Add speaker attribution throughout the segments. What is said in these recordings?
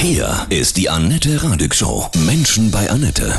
Speaker 1: Hier ist die Annette Radig Show. Menschen bei Annette.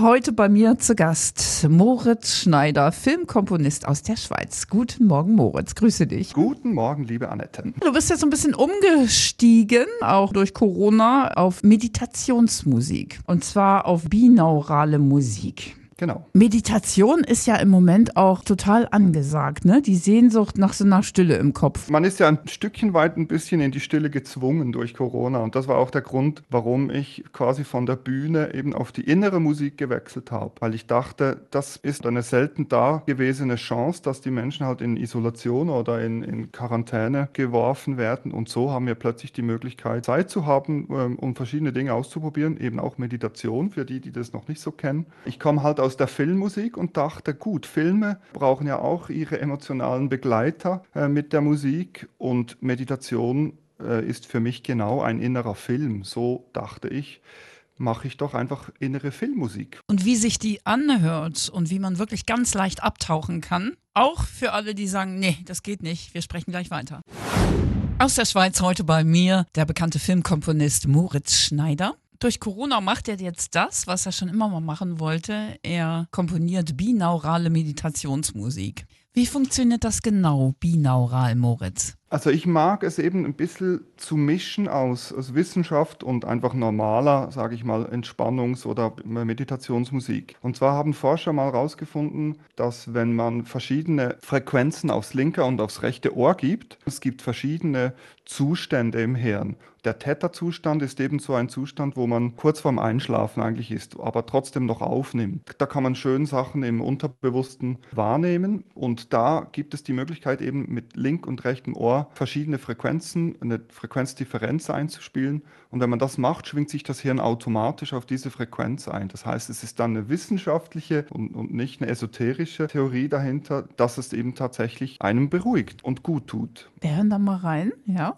Speaker 2: Heute bei mir zu Gast Moritz Schneider, Filmkomponist aus der Schweiz. Guten Morgen, Moritz. Grüße dich.
Speaker 3: Guten Morgen, liebe Annette.
Speaker 2: Du bist jetzt so ein bisschen umgestiegen, auch durch Corona, auf Meditationsmusik. Und zwar auf binaurale Musik.
Speaker 3: Genau.
Speaker 2: Meditation ist ja im Moment auch total angesagt, ne? Die Sehnsucht nach so einer Stille im Kopf.
Speaker 3: Man ist ja ein Stückchen weit ein bisschen in die Stille gezwungen durch Corona. Und das war auch der Grund, warum ich quasi von der Bühne eben auf die innere Musik gewechselt habe. Weil ich dachte, das ist eine selten dagewesene Chance, dass die Menschen halt in Isolation oder in, in Quarantäne geworfen werden. Und so haben wir plötzlich die Möglichkeit, Zeit zu haben, ähm, um verschiedene Dinge auszuprobieren. Eben auch Meditation für die, die das noch nicht so kennen. Ich komme halt aus der Filmmusik und dachte, gut, Filme brauchen ja auch ihre emotionalen Begleiter äh, mit der Musik und Meditation äh, ist für mich genau ein innerer Film. So dachte ich mache ich doch einfach innere Filmmusik.
Speaker 2: Und wie sich die anhört und wie man wirklich ganz leicht abtauchen kann, auch für alle, die sagen, nee, das geht nicht, wir sprechen gleich weiter. Aus der Schweiz heute bei mir der bekannte Filmkomponist Moritz Schneider. Durch Corona macht er jetzt das, was er schon immer mal machen wollte. Er komponiert binaurale Meditationsmusik. Wie funktioniert das genau, binaural, Moritz?
Speaker 3: Also ich mag es eben ein bisschen zu mischen aus, aus Wissenschaft und einfach normaler, sage ich mal, Entspannungs- oder Meditationsmusik. Und zwar haben Forscher mal herausgefunden, dass wenn man verschiedene Frequenzen aufs linke und aufs rechte Ohr gibt, es gibt verschiedene Zustände im Hirn. Der Theta-Zustand ist eben so ein Zustand, wo man kurz vorm Einschlafen eigentlich ist, aber trotzdem noch aufnimmt. Da kann man schön Sachen im Unterbewussten wahrnehmen und da gibt es die Möglichkeit eben mit link und rechtem Ohr verschiedene Frequenzen, eine Frequenzdifferenz einzuspielen und wenn man das macht, schwingt sich das Hirn automatisch auf diese Frequenz ein. Das heißt, es ist dann eine wissenschaftliche und, und nicht eine esoterische Theorie dahinter, dass es eben tatsächlich einem beruhigt und gut tut.
Speaker 2: Wir hören da mal rein, ja.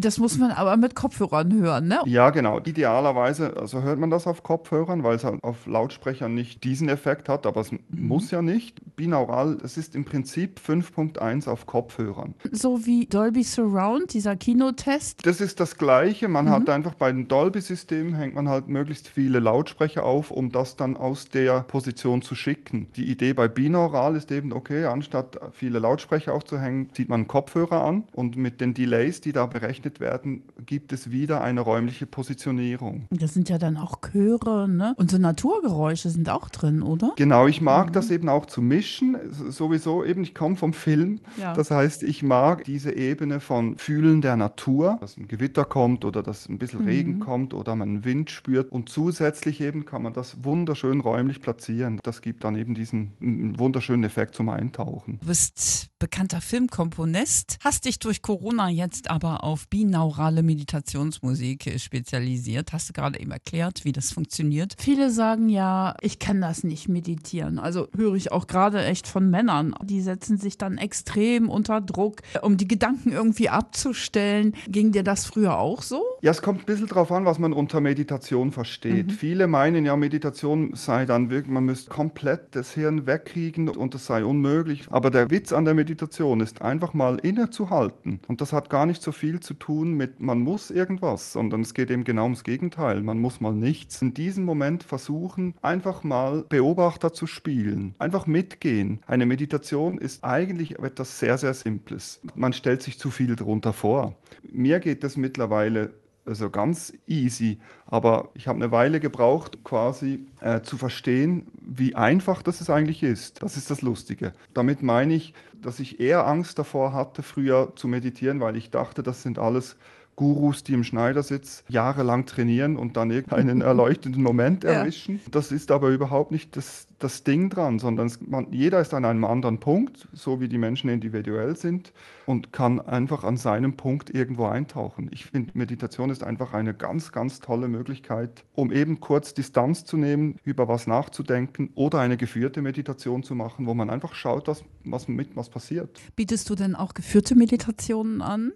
Speaker 2: Das muss man aber mit Kopfhörern hören, ne?
Speaker 3: Ja, genau. Idealerweise, also hört man das auf Kopfhörern, weil es halt auf Lautsprechern nicht diesen Effekt hat, aber es mhm. muss ja nicht. Binaural, es ist im Prinzip 5.1 auf Kopfhörern.
Speaker 2: So wie Dolby Surround, dieser Kinotest?
Speaker 3: Das ist das Gleiche. Man mhm. hat einfach bei den Dolby-Systemen hängt man halt möglichst viele Lautsprecher auf, um das dann aus der Position zu schicken. Die Idee bei Binaural ist eben, okay, anstatt viele Lautsprecher aufzuhängen, zieht man Kopfhörer an und mit den Delays, die da berechnet verarbeitet werden, gibt es wieder eine räumliche Positionierung.
Speaker 2: Das sind ja dann auch Chöre, ne? Und so Naturgeräusche sind auch drin, oder?
Speaker 3: Genau, ich mag mhm. das eben auch zu mischen. Sowieso eben, ich komme vom Film. Ja. Das heißt, ich mag diese Ebene von Fühlen der Natur, dass ein Gewitter kommt oder dass ein bisschen mhm. Regen kommt oder man einen Wind spürt. Und zusätzlich eben kann man das wunderschön räumlich platzieren. Das gibt dann eben diesen wunderschönen Effekt zum Eintauchen.
Speaker 2: Du bist bekannter Filmkomponist, hast dich durch Corona jetzt aber auf Bi binaurale Meditationsmusik spezialisiert. Hast du gerade eben erklärt, wie das funktioniert? Viele sagen ja, ich kann das nicht meditieren. Also höre ich auch gerade echt von Männern. Die setzen sich dann extrem unter Druck, um die Gedanken irgendwie abzustellen. Ging dir das früher auch so?
Speaker 3: Ja, es kommt ein bisschen darauf an, was man unter Meditation versteht. Mhm. Viele meinen ja, Meditation sei dann wirklich, man müsste komplett das Hirn wegkriegen und das sei unmöglich. Aber der Witz an der Meditation ist einfach mal innezuhalten. Und das hat gar nicht so viel zu tun mit, man muss irgendwas, sondern es geht eben genau ums Gegenteil. Man muss mal nichts. In diesem Moment versuchen, einfach mal Beobachter zu spielen, einfach mitgehen. Eine Meditation ist eigentlich etwas sehr, sehr Simples. Man stellt sich zu viel darunter vor. Mir geht es mittlerweile also ganz easy. Aber ich habe eine Weile gebraucht, quasi äh, zu verstehen, wie einfach das es eigentlich ist. Das ist das Lustige. Damit meine ich, dass ich eher Angst davor hatte, früher zu meditieren, weil ich dachte, das sind alles Gurus, die im Schneidersitz jahrelang trainieren und dann irgendeinen erleuchtenden Moment erwischen. Ja. Das ist aber überhaupt nicht das, das Ding dran, sondern es, man, jeder ist an einem anderen Punkt, so wie die Menschen individuell sind und kann einfach an seinem Punkt irgendwo eintauchen. Ich finde, Meditation ist einfach eine ganz, ganz tolle Möglichkeit, um eben kurz Distanz zu nehmen, über was nachzudenken oder eine geführte Meditation zu machen, wo man einfach schaut, was, was mit was passiert.
Speaker 2: Bietest du denn auch geführte Meditationen an?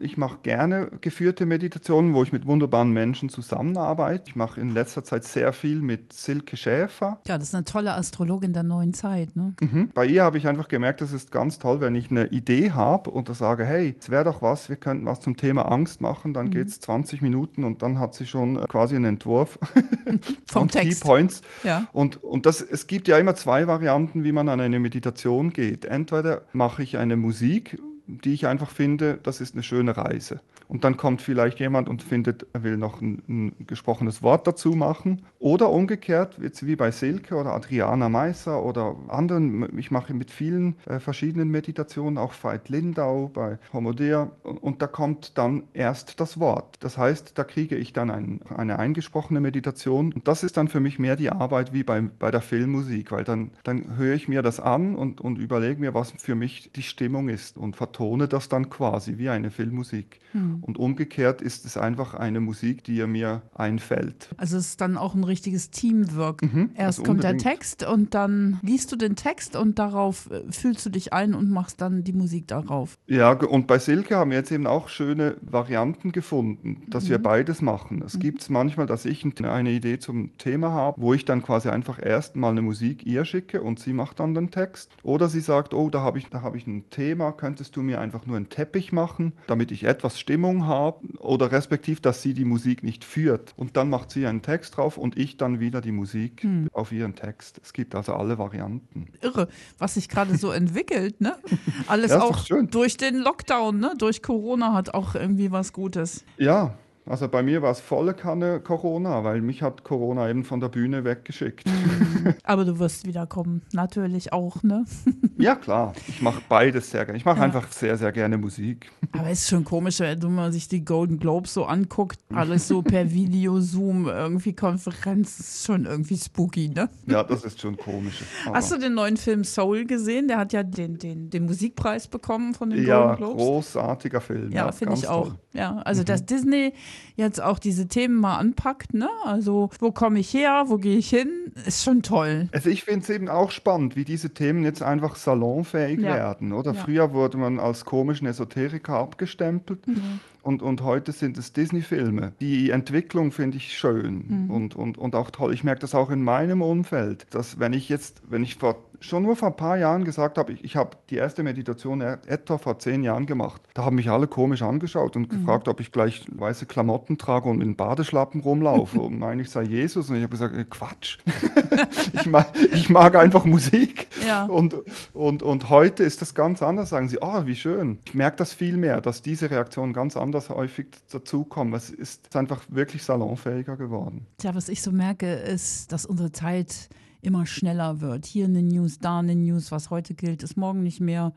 Speaker 3: Ich mache gerne geführte Meditationen, wo ich mit wunderbaren Menschen zusammenarbeite. Ich mache in letzter Zeit sehr viel mit Silke Schäfer.
Speaker 2: Ja, das ist eine tolle Astrologin der neuen Zeit. Ne?
Speaker 3: Mhm. Bei ihr habe ich einfach gemerkt, das ist ganz toll, wenn ich eine Idee habe und sage, hey, es wäre doch was, wir könnten was zum Thema Angst machen, dann mhm. geht es 20 Minuten und dann hat sie schon äh, quasi einen Entwurf
Speaker 2: vom Text.
Speaker 3: Key Points. Ja. Und, und das, es gibt ja immer zwei Varianten, wie man an eine Meditation geht. Entweder mache ich eine Musik, die ich einfach finde, das ist eine schöne Reise. Und dann kommt vielleicht jemand und findet, er will noch ein, ein gesprochenes Wort dazu machen. Oder umgekehrt, jetzt wie bei Silke oder Adriana Meisser oder anderen, ich mache mit vielen äh, verschiedenen Meditationen, auch Veit Lindau bei Homodea, und, da kommt dann erst das Wort. Das heißt, da kriege ich dann ein, eine eingesprochene Meditation. Und das ist dann für mich mehr die Arbeit wie bei, bei der Filmmusik, weil dann, dann höre ich mir das an und, und überlege mir, was für mich die Stimmung ist und vertone das dann quasi wie eine Filmmusik. Hm. Und umgekehrt ist es einfach eine Musik, die mir einfällt.
Speaker 2: Also es ist dann auch ein richtiges Teamwork. Mhm, Erst also kommt der Text und dann liest du den Text und darauf äh, fühlst du dich ein und machst dann die Musik darauf.
Speaker 3: Ja, und bei Silke haben wir jetzt eben auch schöne Varianten gefunden, dass mhm. wir beides machen. Es mhm. gibt es manchmal, dass ich eine Idee zum Thema habe, wo ich dann quasi einfach erst mal eine Musik ihr schicke und sie macht dann den Text. Oder sie sagt, oh, da habe ich, hab ich ein Thema, könntest du mir einfach nur einen Teppich machen, damit ich etwas Stimmung haben oder respektiv, dass sie die Musik nicht führt. Und dann macht sie einen Text drauf und ich dann wieder die Musik hm. auf ihren Text. Es gibt also alle Varianten.
Speaker 2: Irre, was sich gerade so entwickelt, ne? Alles ja, auch durch den Lockdown, ne? Durch Corona hat auch irgendwie was Gutes.
Speaker 3: Ja, also bei mir war es volle Kanne Corona, weil mich hat Corona eben von der Bühne weggeschickt.
Speaker 2: Aber du wirst wiederkommen, natürlich auch, ne?
Speaker 3: ja, klar. Ich mache beides sehr gerne. Ich mache ja. einfach sehr, sehr gerne Musik.
Speaker 2: Aber es ist schon komisch, wenn man sich die Golden Globes so anguckt, alles so per Video, Zoom, irgendwie Konferenz, ist schon irgendwie spooky, ne?
Speaker 3: Ja, das ist schon komisch.
Speaker 2: Hast du den neuen Film Soul gesehen? Der hat ja den, den, den Musikpreis bekommen von den
Speaker 3: ja,
Speaker 2: Golden Globes.
Speaker 3: Ja, großartiger Film.
Speaker 2: Ja, ja finde ich auch. Toll. Ja, also mhm. dass Disney jetzt auch diese Themen mal anpackt, ne? Also, wo komme ich her, wo gehe ich hin, ist schon toll.
Speaker 3: Also ich finde es eben auch spannend, wie diese Themen jetzt einfach salonfähig ja. werden, oder? Ja. Früher wurde man als komischen Esoteriker abgestempelt. Mhm. Und, und heute sind es Disney-Filme. Die Entwicklung finde ich schön mhm. und, und, und auch toll. Ich merke das auch in meinem Umfeld, dass wenn ich jetzt, wenn ich vor schon nur vor ein paar Jahren gesagt habe, ich, ich habe die erste Meditation etwa vor zehn Jahren gemacht. Da haben mich alle komisch angeschaut und mhm. gefragt, ob ich gleich weiße Klamotten trage und in Badeschlappen rumlaufe und meine, ich sei Jesus. Und ich habe gesagt, äh, Quatsch. ich, mag, ich mag einfach Musik. Ja. Und, und, und heute ist das ganz anders. Sagen sie, oh, wie schön. Ich merke das viel mehr, dass diese Reaktionen ganz anders häufig dazukommen. Es ist einfach wirklich salonfähiger geworden.
Speaker 2: Tja, was ich so merke, ist, dass unsere Zeit immer schneller wird. Hier eine News, da eine News, was heute gilt, ist morgen nicht mehr.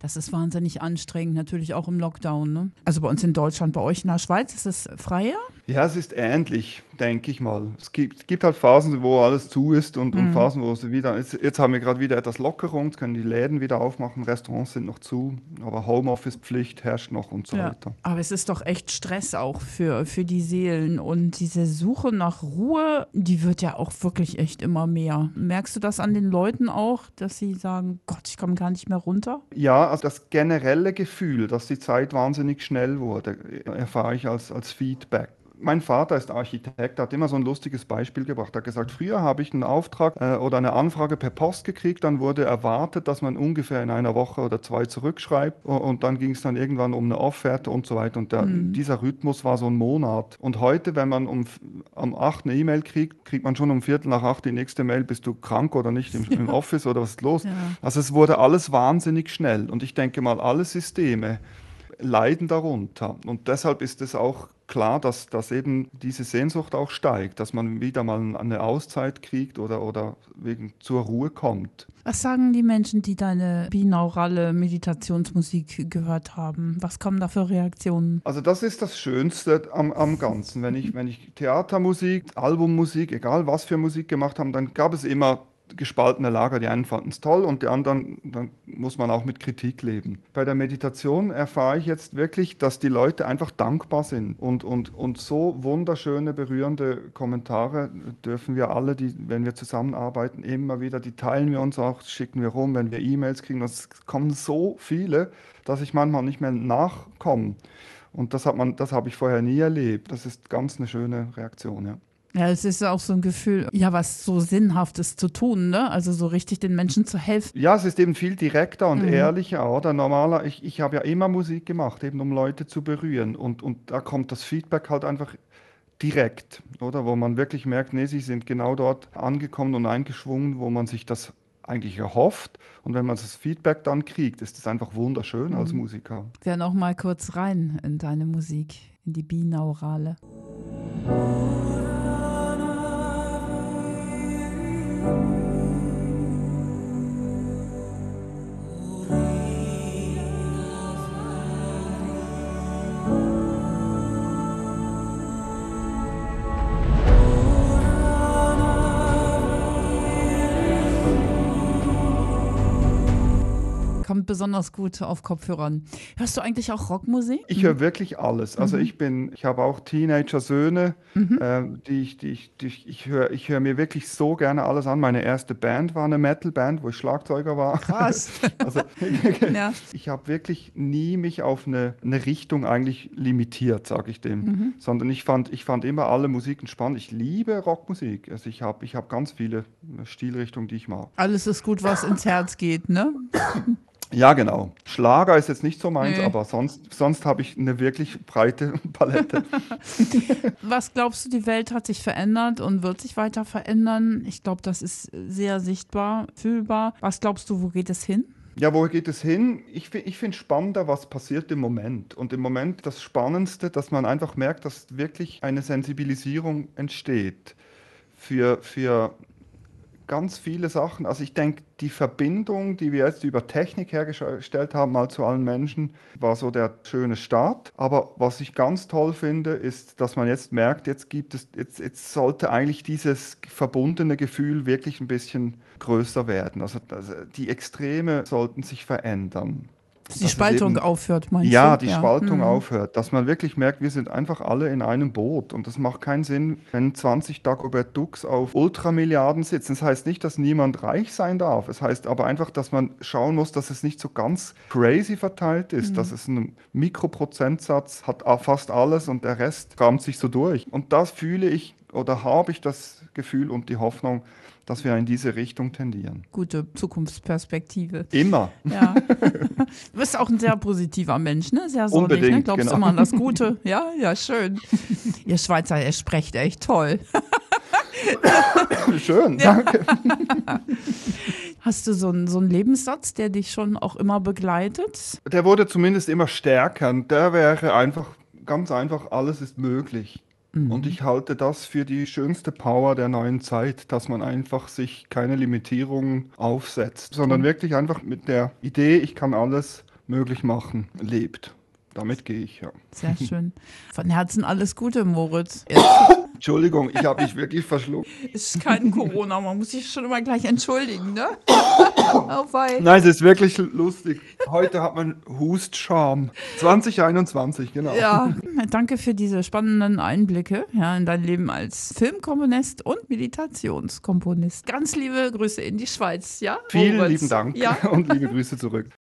Speaker 2: Das ist wahnsinnig anstrengend, natürlich auch im Lockdown. Ne? Also bei uns in Deutschland, bei euch in der Schweiz ist es freier?
Speaker 3: Ja, es ist ähnlich denke ich mal. Es gibt, gibt, halt Phasen, wo alles zu ist und, mhm. und Phasen, wo es wieder ist. Jetzt haben wir gerade wieder etwas Lockerung, jetzt können die Läden wieder aufmachen, Restaurants sind noch zu, aber Homeoffice-Pflicht herrscht noch und so ja. weiter.
Speaker 2: Aber es ist doch echt Stress auch für, für die Seelen und diese Suche nach Ruhe, die wird ja auch wirklich echt immer mehr. Merkst du das an den Leuten auch, dass sie sagen, Gott, ich komme gar nicht mehr runter?
Speaker 3: Ja, also das generelle Gefühl, dass die Zeit wahnsinnig schnell wurde, erfahre ich als, als Feedback mein Vater ist Architekt, hat immer so ein lustiges Beispiel gebracht. Er hat gesagt, früher habe ich einen Auftrag äh, oder eine Anfrage per Post gekriegt, dann wurde erwartet, dass man ungefähr in einer Woche oder zwei zurückschreibt und dann ging es dann irgendwann um eine Offerte und so weiter. Und der, mhm. dieser Rhythmus war so ein Monat. Und heute, wenn man um, um acht eine E-Mail kriegt, kriegt man schon um Viertel nach acht die nächste Mail, bist du krank oder nicht im, im Office oder was ist los? Ja. Also es wurde alles wahnsinnig schnell. Und ich denke mal, alle Systeme leiden darunter. Und deshalb ist es auch klar, dass, dass eben diese Sehnsucht auch steigt, dass man wieder mal eine Auszeit kriegt oder, oder wegen zur Ruhe kommt.
Speaker 2: Was sagen die Menschen, die deine binaurale Meditationsmusik gehört haben? Was kommen da für Reaktionen?
Speaker 3: Also das ist das Schönste am, am Ganzen. Wenn ich, wenn ich Theatermusik, Albummusik, egal was für Musik gemacht habe, dann gab es immer gespaltene Lager. Die einen fanden es toll und die anderen, dann muss man auch mit Kritik leben. Bei der Meditation erfahre ich jetzt wirklich, dass die Leute einfach dankbar sind und, und, und so wunderschöne, berührende Kommentare dürfen wir alle, die, wenn wir zusammenarbeiten, immer wieder, die teilen wir uns auch, schicken wir rum, wenn wir E-Mails kriegen. Es kommen so viele, dass ich manchmal nicht mehr nachkomme. Und das, hat man, das habe ich vorher nie erlebt. Das ist ganz eine schöne Reaktion, ja.
Speaker 2: Ja, es ist auch so ein Gefühl, ja, was so Sinnhaftes zu tun, ne? Also so richtig den Menschen zu helfen.
Speaker 3: Ja, es ist eben viel direkter und mhm. ehrlicher, oder? Normaler, ich, ich habe ja immer Musik gemacht, eben um Leute zu berühren. Und, und da kommt das Feedback halt einfach direkt, oder? Wo man wirklich merkt, nee, sie sind genau dort angekommen und eingeschwungen, wo man sich das eigentlich erhofft. Und wenn man das Feedback dann kriegt, ist das einfach wunderschön mhm. als Musiker.
Speaker 2: Ja, noch mal kurz rein in deine Musik, in die Binaurale. Besonders gut auf Kopfhörern. Hörst du eigentlich auch Rockmusik?
Speaker 3: Ich höre wirklich alles. Also mhm. ich bin, ich habe auch Teenager-Söhne, mhm. äh, die ich, die ich, die ich, ich höre ich hör mir wirklich so gerne alles an. Meine erste Band war eine Metal-Band, wo ich Schlagzeuger war.
Speaker 2: Krass. also,
Speaker 3: ja. Ich habe wirklich nie mich auf eine, eine Richtung eigentlich limitiert, sage ich dem. Mhm. Sondern ich fand, ich fand immer alle Musiken spannend. Ich liebe Rockmusik. Also ich habe ich hab ganz viele Stilrichtungen, die ich mag.
Speaker 2: Alles ist gut, was ins Herz geht, ne?
Speaker 3: Ja, genau. Schlager ist jetzt nicht so meins, nee. aber sonst, sonst habe ich eine wirklich breite Palette.
Speaker 2: Was glaubst du, die Welt hat sich verändert und wird sich weiter verändern? Ich glaube, das ist sehr sichtbar, fühlbar. Was glaubst du, wo geht es hin?
Speaker 3: Ja, wo geht es hin? Ich, ich finde spannender, was passiert im Moment. Und im Moment das Spannendste, dass man einfach merkt, dass wirklich eine Sensibilisierung entsteht für, für ganz viele Sachen. Also ich denke, die Verbindung, die wir jetzt über Technik hergestellt haben, mal zu allen Menschen, war so der schöne Start. Aber was ich ganz toll finde, ist, dass man jetzt merkt, jetzt gibt es, jetzt, jetzt sollte eigentlich dieses verbundene Gefühl wirklich ein bisschen größer werden. Also, also die Extreme sollten sich verändern.
Speaker 2: Die Spaltung eben, aufhört,
Speaker 3: meinst ja, du? Die ja, die Spaltung mhm. aufhört. Dass man wirklich merkt, wir sind einfach alle in einem Boot. Und das macht keinen Sinn, wenn 20 Dagobert Dux auf Ultramilliarden sitzen. Das heißt nicht, dass niemand reich sein darf. Es heißt aber einfach, dass man schauen muss, dass es nicht so ganz crazy verteilt ist. Mhm. Dass es einen Mikroprozentsatz hat fast alles und der Rest kramt sich so durch. Und das fühle ich oder habe ich das Gefühl und die Hoffnung, dass wir in diese Richtung tendieren.
Speaker 2: Gute Zukunftsperspektive.
Speaker 3: Immer.
Speaker 2: Ja. Du bist auch ein sehr positiver Mensch, ne? Sehr sonnig, ne? Unbedingt, ne? Glaubst genau. immer an das Gute. Ja, ja, schön. Ihr Schweizer, ihr sprecht echt toll.
Speaker 3: Schön, danke.
Speaker 2: Hast du so einen, so einen Lebenssatz, der dich schon auch immer begleitet?
Speaker 3: Der wurde zumindest immer stärker. Der wäre einfach, ganz einfach, alles ist möglich. Mhm. Und ich halte das für die schönste Power der neuen Zeit, dass man einfach sich keine Limitierungen aufsetzt, sondern mhm. wirklich einfach mit der Idee, ich kann alles möglich machen, lebt. Damit gehe ich, ja.
Speaker 2: Sehr schön. Von Herzen alles Gute, Moritz.
Speaker 3: Entschuldigung, ich habe mich wirklich verschluckt.
Speaker 2: Ist kein Corona, man muss sich schon immer gleich entschuldigen, ne?
Speaker 3: oh, Nein, es ist wirklich lustig. Heute hat man Hustscham. 2021, genau.
Speaker 2: Ja, danke für diese spannenden Einblicke ja, in dein Leben als Filmkomponist und Meditationskomponist. Ganz liebe Grüße in die Schweiz, ja?
Speaker 3: Vielen Moritz. lieben Dank ja? und liebe Grüße zurück.